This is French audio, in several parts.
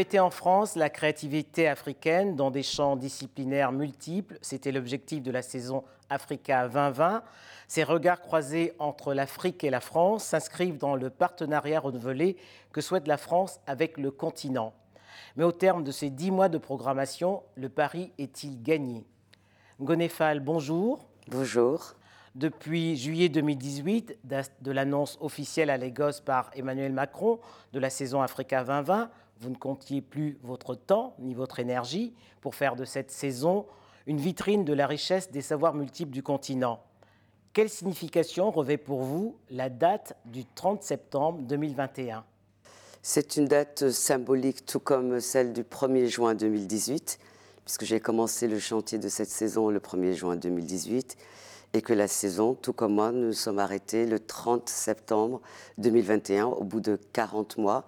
Fêter en France la créativité africaine dans des champs disciplinaires multiples, c'était l'objectif de la saison Africa 2020. Ces regards croisés entre l'Afrique et la France s'inscrivent dans le partenariat renouvelé que souhaite la France avec le continent. Mais au terme de ces dix mois de programmation, le pari est-il gagné? Gonefal, bonjour. Bonjour. Depuis juillet 2018, de l'annonce officielle à Lagos par Emmanuel Macron de la saison Africa 2020, vous ne comptiez plus votre temps ni votre énergie pour faire de cette saison une vitrine de la richesse des savoirs multiples du continent. Quelle signification revêt pour vous la date du 30 septembre 2021 C'est une date symbolique tout comme celle du 1er juin 2018, puisque j'ai commencé le chantier de cette saison le 1er juin 2018 et que la saison, tout comme moi, nous sommes arrêtés le 30 septembre 2021 au bout de 40 mois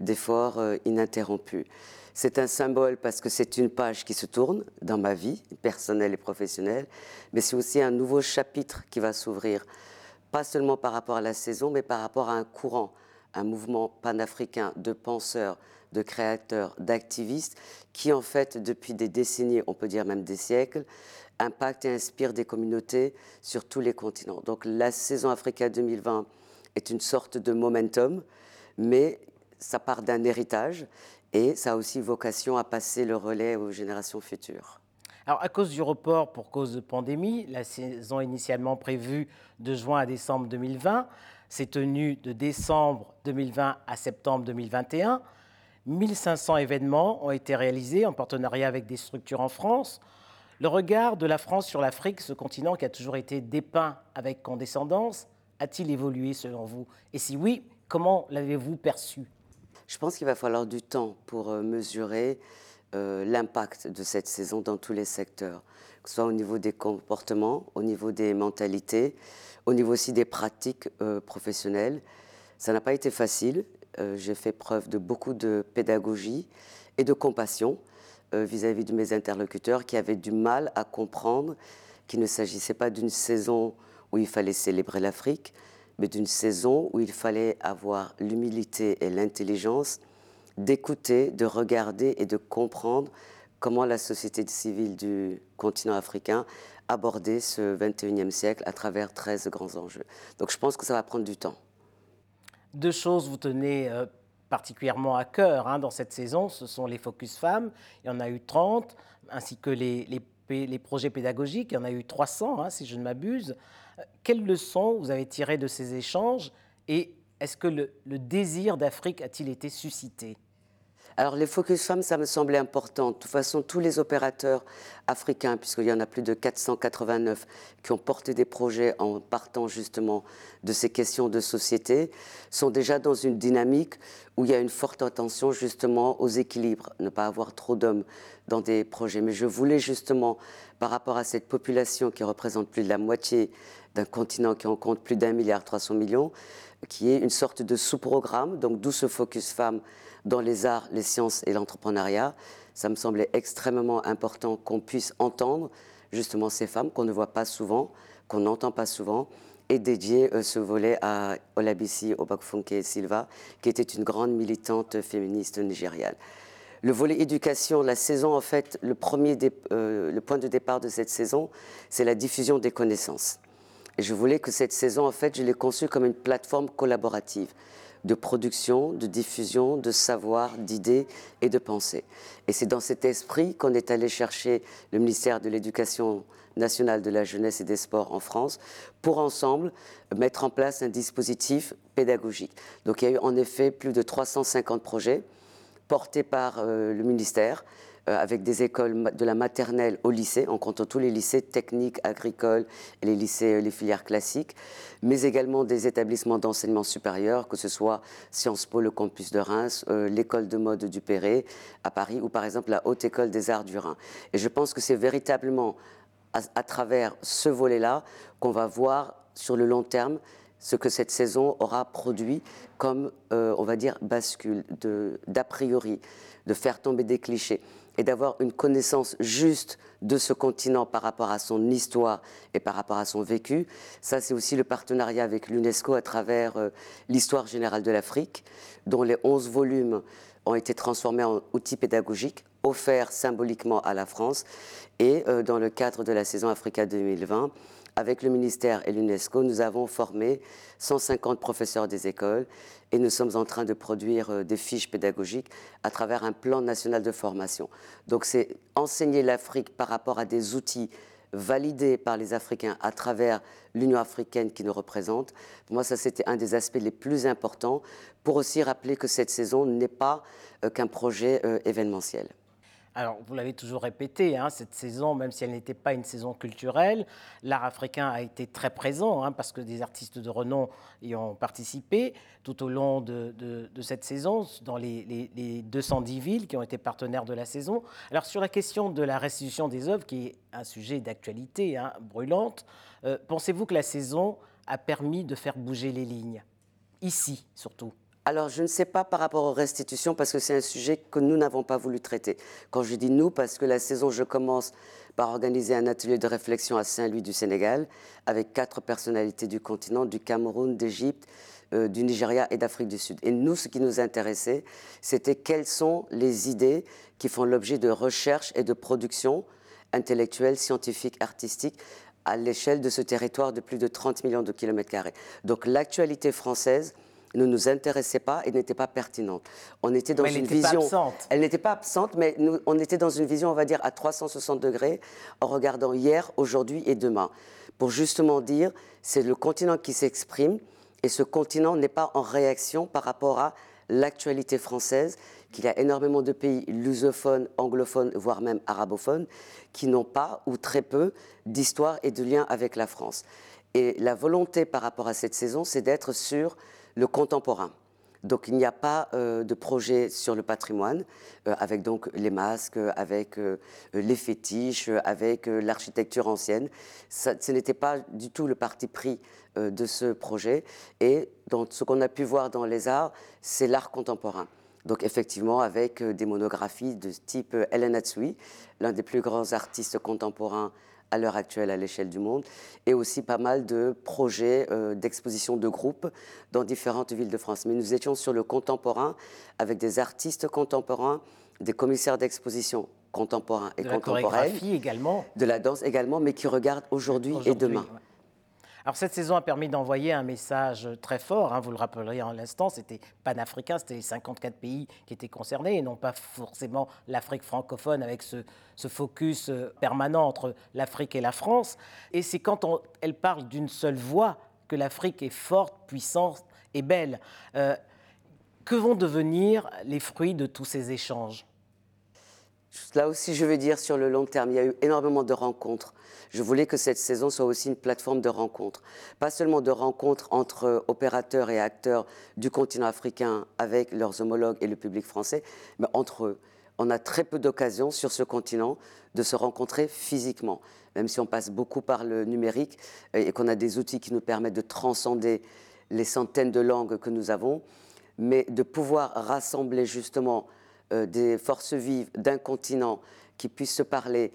d'efforts euh, ininterrompus. C'est un symbole parce que c'est une page qui se tourne dans ma vie personnelle et professionnelle, mais c'est aussi un nouveau chapitre qui va s'ouvrir, pas seulement par rapport à la saison, mais par rapport à un courant, un mouvement panafricain de penseurs, de créateurs, d'activistes, qui en fait, depuis des décennies, on peut dire même des siècles, impacte et inspire des communautés sur tous les continents. Donc la saison Africa 2020 est une sorte de momentum, mais ça part d'un héritage et ça a aussi vocation à passer le relais aux générations futures. Alors, à cause du report pour cause de pandémie, la saison initialement prévue de juin à décembre 2020 s'est tenue de décembre 2020 à septembre 2021. 1500 événements ont été réalisés en partenariat avec des structures en France. Le regard de la France sur l'Afrique, ce continent qui a toujours été dépeint avec condescendance, a-t-il évolué selon vous? Et si oui, comment l'avez-vous perçu? Je pense qu'il va falloir du temps pour euh, mesurer euh, l'impact de cette saison dans tous les secteurs, que ce soit au niveau des comportements, au niveau des mentalités, au niveau aussi des pratiques euh, professionnelles. Ça n'a pas été facile. J'ai fait preuve de beaucoup de pédagogie et de compassion vis-à-vis -vis de mes interlocuteurs qui avaient du mal à comprendre qu'il ne s'agissait pas d'une saison où il fallait célébrer l'Afrique, mais d'une saison où il fallait avoir l'humilité et l'intelligence d'écouter, de regarder et de comprendre comment la société civile du continent africain abordait ce 21e siècle à travers 13 grands enjeux. Donc je pense que ça va prendre du temps. Deux choses vous tenez euh, particulièrement à cœur hein, dans cette saison, ce sont les focus femmes, il y en a eu 30, ainsi que les, projets pédagogiques, il y en a eu 300 hein, si je ne m'abuse. Quelles leçons vous avez tirées de ces échanges et est-ce que le, désir d'Afrique a-t-il été suscité? Alors les focus femmes, ça me semblait important. De toute façon, tous les opérateurs africains, puisqu'il y en a plus de 489 qui ont porté des projets en partant justement de ces questions de société, sont déjà dans une dynamique où il y a une forte attention justement aux équilibres, ne pas avoir trop d'hommes dans des projets. Mais je voulais justement, par rapport à cette population qui représente plus de la moitié d'un continent qui en compte plus d'un milliard 300 millions, qui est une sorte de sous-programme, donc d'où ce focus femmes dans les arts, les sciences et l'entrepreneuriat. Ça me semblait extrêmement important qu'on puisse entendre justement ces femmes qu'on ne voit pas souvent, qu'on n'entend pas souvent, et dédier euh, ce volet à Olabisi Obakfunke Silva, qui était une grande militante féministe nigériane. Le volet éducation, la saison, en fait, le, premier euh, le point de départ de cette saison, c'est la diffusion des connaissances. Et je voulais que cette saison, en fait, je l'ai conçue comme une plateforme collaborative de production, de diffusion, de savoir, d'idées et de pensées. Et c'est dans cet esprit qu'on est allé chercher le ministère de l'Éducation nationale de la jeunesse et des sports en France pour ensemble mettre en place un dispositif pédagogique. Donc il y a eu en effet plus de 350 projets portés par euh, le ministère avec des écoles de la maternelle au lycée, en comptant tous les lycées techniques, agricoles et les lycées, euh, les filières classiques, mais également des établissements d'enseignement supérieur, que ce soit Sciences Po, le campus de Reims, euh, l'école de mode du Perret à Paris, ou par exemple la Haute École des Arts du Rhin. Et je pense que c'est véritablement à, travers ce volet-là qu'on va voir sur le long terme ce que cette saison aura produit comme, on va dire, bascule d'a priori, de faire tomber des clichés. Et d'avoir une connaissance juste de ce continent par rapport à son histoire et par rapport à son vécu. Ça, c'est aussi le partenariat avec l'UNESCO à travers euh, l'histoire générale de l'Afrique, dont les 11 volumes ont été transformés en outils pédagogiques offerts symboliquement à la France. Et euh, dans le cadre de la saison Africa 2020, avec le ministère et l'UNESCO, nous avons formé 150 professeurs des écoles et nous sommes en train de produire euh, des fiches pédagogiques à travers un plan national de formation. Donc c'est enseigner l'Afrique par rapport à des outils validés par les Africains à travers l'Union africaine qui nous représente. Moi, ça, c'était un des aspects les plus importants pour aussi rappeler que cette saison n'est pas euh, qu'un projet euh, événementiel. Alors, vous l'avez toujours répété, hein, cette saison, même si elle n'était pas une saison culturelle, l'art africain a été très présent, hein, parce que des artistes de renom y ont participé tout au long de, cette saison, dans les, 210 villes qui ont été partenaires de la saison. Alors, sur la question de la restitution des œuvres, qui est un sujet d'actualité hein, brûlante, euh, pensez-vous que la saison a permis de faire bouger les lignes? Ici, surtout alors, je ne sais pas par rapport aux restitutions, parce que c'est un sujet que nous n'avons pas voulu traiter. Quand je dis nous, parce que la saison, je commence par organiser un atelier de réflexion à Saint-Louis du Sénégal, avec quatre personnalités du continent, du Cameroun, d'Égypte, euh, du Nigeria et d'Afrique du Sud. Et nous, ce qui nous intéressait, c'était quelles sont les idées qui font l'objet de recherche et de production intellectuelle, scientifique, artistique à l'échelle de ce territoire de plus de 30 millions de kilomètres carrés. Donc l'actualité française ne nous intéressait pas et n'était pas pertinente. On était dans une vision. Elle n'était pas absente, mais nous, on était dans une vision, on va dire, à 360 degrés, en regardant hier, aujourd'hui et demain, pour justement dire, c'est le continent qui s'exprime et ce continent n'est pas en réaction par rapport à l'actualité française, qu'il y a énormément de pays lusophones, anglophones, voire même arabophones, qui n'ont pas ou très peu d'histoire et de lien avec la France. Et la volonté par rapport à cette saison, c'est d'être sur le contemporain. Donc il n'y a pas euh, de projet sur le patrimoine, euh, avec donc les masques, avec euh, les fétiches, avec l'architecture ancienne. ce n'était pas du tout le parti pris de ce projet. Et ce qu'on a pu voir dans les arts, c'est l'art contemporain. Donc effectivement, avec des monographies de type Helen Hatsui, l'un des plus grands artistes contemporains à l'heure actuelle à l'échelle du monde, et aussi pas mal de projets euh, d'exposition de groupe dans différentes villes de France. Mais nous étions sur le contemporain avec des artistes contemporains, des commissaires d'exposition contemporains et de contemporaines. La également. De la danse également, mais qui regardent aujourd'hui et demain. Alors cette saison a permis d'envoyer un message très fort, hein, vous le rappellerez en l'instant, c'était panafricain, c'était les 54 pays qui étaient concernés et non pas forcément l'Afrique francophone avec ce, focus euh, permanent entre l'Afrique et la France. Et c'est quand elle parle d'une seule voix que l'Afrique est forte, puissante et belle. Euh, que vont devenir les fruits de tous ces échanges? Là aussi, je veux dire, sur le long terme, il y a eu énormément de rencontres. Je voulais que cette saison soit aussi une plateforme de rencontres. Pas seulement de rencontres entre opérateurs et acteurs du continent africain avec leurs homologues et le public français, mais entre eux. On a très peu d'occasions sur ce continent de se rencontrer physiquement, même si on passe beaucoup par le numérique et qu'on a des outils qui nous permettent de transcender les centaines de langues que nous avons, mais de pouvoir rassembler justement euh, des forces vives d'un continent qui puissent se parler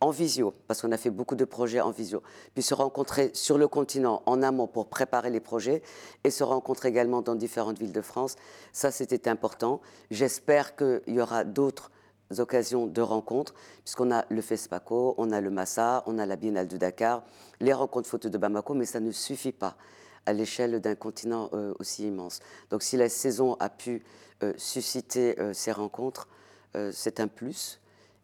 en visio, parce qu'on a fait beaucoup de projets en visio, puis se rencontrer sur le continent en amont pour préparer les projets et se rencontrer également dans différentes villes de France. Ça, c'était important. J'espère qu'il y aura d'autres occasions de rencontres, puisqu'on a le FESPACO, on a le Massa, on a la Biennale de Dakar, les rencontres photos de Bamako, mais ça ne suffit pas à l'échelle d'un continent euh, aussi immense. Donc si la saison a pu euh, susciter euh, ces rencontres, euh, c'est un plus.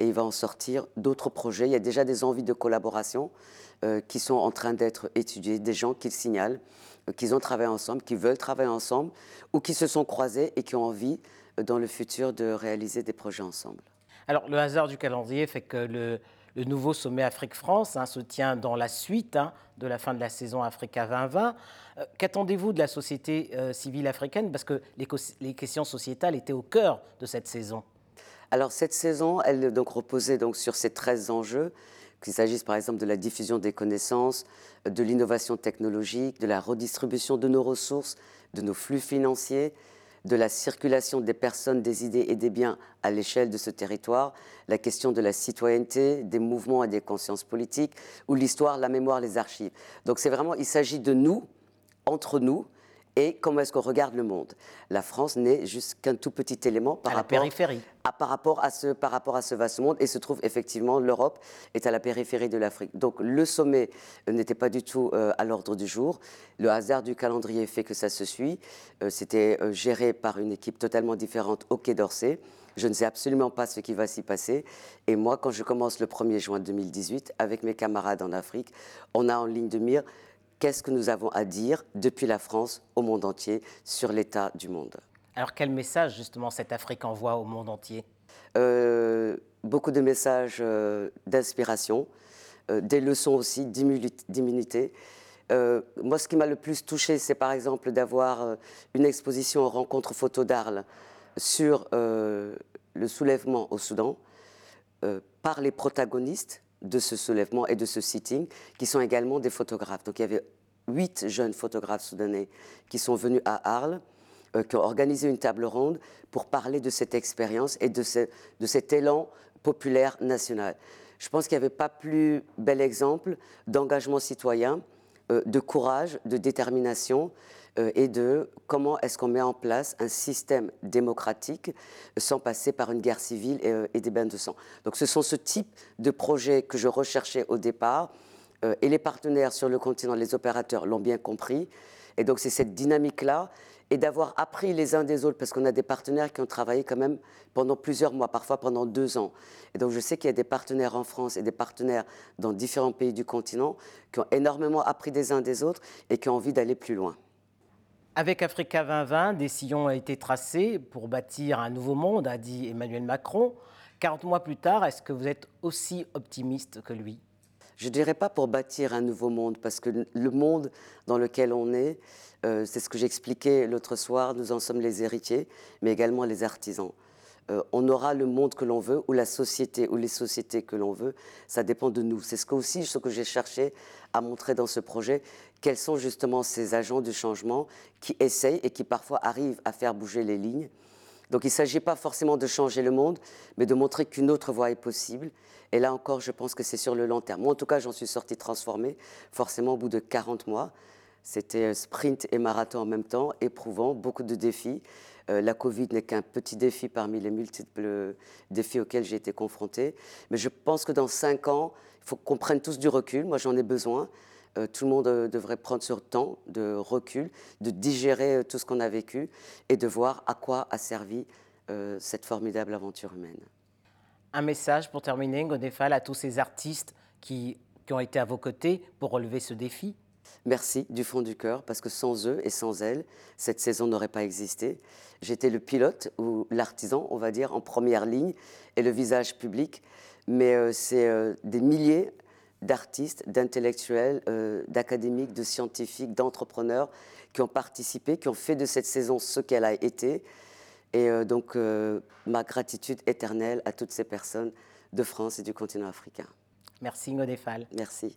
Et il va en sortir d'autres projets. Il y a déjà des envies de collaboration qui sont en train d'être étudiées, des gens qui signalent qu'ils ont travaillé ensemble, qui veulent travailler ensemble, ou qui se sont croisés et qui ont envie dans le futur de réaliser des projets ensemble. Alors le hasard du calendrier fait que le, le nouveau sommet Afrique-France hein, se tient dans la suite hein, de la fin de la saison Africa 2020. Euh, qu'attendez-vous de la société euh, civile africaine? Parce que les, questions sociétales étaient au cœur de cette saison. Alors cette saison, elle donc reposait donc sur ces 13 enjeux, qu'il s'agisse par exemple de la diffusion des connaissances, de l'innovation technologique, de la redistribution de nos ressources, de nos flux financiers, de la circulation des personnes, des idées et des biens à l'échelle de ce territoire, la question de la citoyenneté, des mouvements et des consciences politiques, ou l'histoire, la mémoire, les archives. Donc c'est vraiment, il s'agit de nous, entre nous, et comment est-ce qu'on regarde le monde? La France n'est juste qu'un tout petit élément par, rapport, À, par, rapport à ce, par rapport à ce vaste monde et se trouve effectivement l'Europe est à la périphérie de l'Afrique. Donc le sommet n'était pas du tout euh, à l'ordre du jour. Le hasard du calendrier fait que ça se suit. Euh, c'était euh, géré par une équipe totalement différente au Quai d'Orsay. Je ne sais absolument pas ce qui va s'y passer. Et moi, quand je commence le 1er juin 2018, avec mes camarades en Afrique, on a en ligne de mire qu'est-ce que nous avons à dire depuis la France au monde entier sur l'état du monde? Alors quel message justement cette Afrique envoie au monde entier? Euh, Beaucoup de messages euh, d'inspiration, euh, des leçons aussi d'immunité. moi, ce qui m'a le plus touché, c'est par exemple d'avoir une exposition rencontre photo d'Arles sur le soulèvement au Soudan par les protagonistes de ce soulèvement et de ce sitting, qui sont également des photographes. Donc il y avait huit jeunes photographes soudanais qui sont venus à Arles, euh, qui ont organisé une table ronde pour parler de cette expérience et de, de cet élan populaire national. Je pense qu'il n'y avait pas plus bel exemple d'engagement citoyen, euh, de courage, de détermination euh, et de comment est-ce qu'on met en place un système démocratique sans passer par une guerre civile et, et des bains de sang. Donc ce sont ce type de projets que je recherchais au départ euh, et les partenaires sur le continent, les opérateurs l'ont bien compris. Et donc c'est cette dynamique-là et d'avoir appris les uns des autres, parce qu'on a des partenaires qui ont travaillé quand même pendant plusieurs mois, parfois pendant deux ans. Et donc je sais qu'il y a des partenaires en France et des partenaires dans différents pays du continent qui ont énormément appris des uns des autres et qui ont envie d'aller plus loin. Avec Africa 2020, des sillons ont été tracés pour bâtir un nouveau monde, a dit Emmanuel Macron. 40 mois plus tard, est-ce que vous êtes aussi optimiste que lui? Je ne dirais pas pour bâtir un nouveau monde, parce que le monde dans lequel on est, euh, c'est ce que j'expliquais l'autre soir, nous en sommes les héritiers, mais également les artisans. Euh, on aura le monde que l'on veut, ou la société, ou les sociétés que l'on veut, ça dépend de nous. C'est ce que aussi ce que j'ai cherché à montrer dans ce projet, quels sont justement ces agents du changement qui essayent et qui parfois arrivent à faire bouger les lignes. Donc il ne s'agit pas forcément de changer le monde, mais de montrer qu'une autre voie est possible. Et là encore, je pense que c'est sur le long terme. Moi, en tout cas, j'en suis sortie transformée, forcément au bout de 40 mois. C'était euh, sprint et marathon en même temps, éprouvant, beaucoup de défis. Euh, la Covid n'est qu'un petit défi parmi les multiples défis auxquels j'ai été confrontée. Mais je pense que dans cinq ans, il faut qu'on prenne tous du recul. Moi, j'en ai besoin. Euh, tout le monde devrait prendre ce temps de recul, de digérer tout ce qu'on a vécu et de voir à quoi a servi cette formidable aventure humaine. Un message pour terminer, Godefal, à tous ces artistes qui, qui ont été à vos côtés pour relever ce défi Merci du fond du cœur, parce que sans eux et sans elles, cette saison n'aurait pas existé. J'étais le pilote ou l'artisan, on va dire, en première ligne et le visage public. Mais euh, c'est euh, des milliers d'artistes, d'intellectuels, euh, d'académiques, de scientifiques, d'entrepreneurs qui ont participé, qui ont fait de cette saison ce qu'elle a été. Et euh, donc, euh, ma gratitude éternelle à toutes ces personnes de France et du continent africain. Merci Ngodefal. Merci.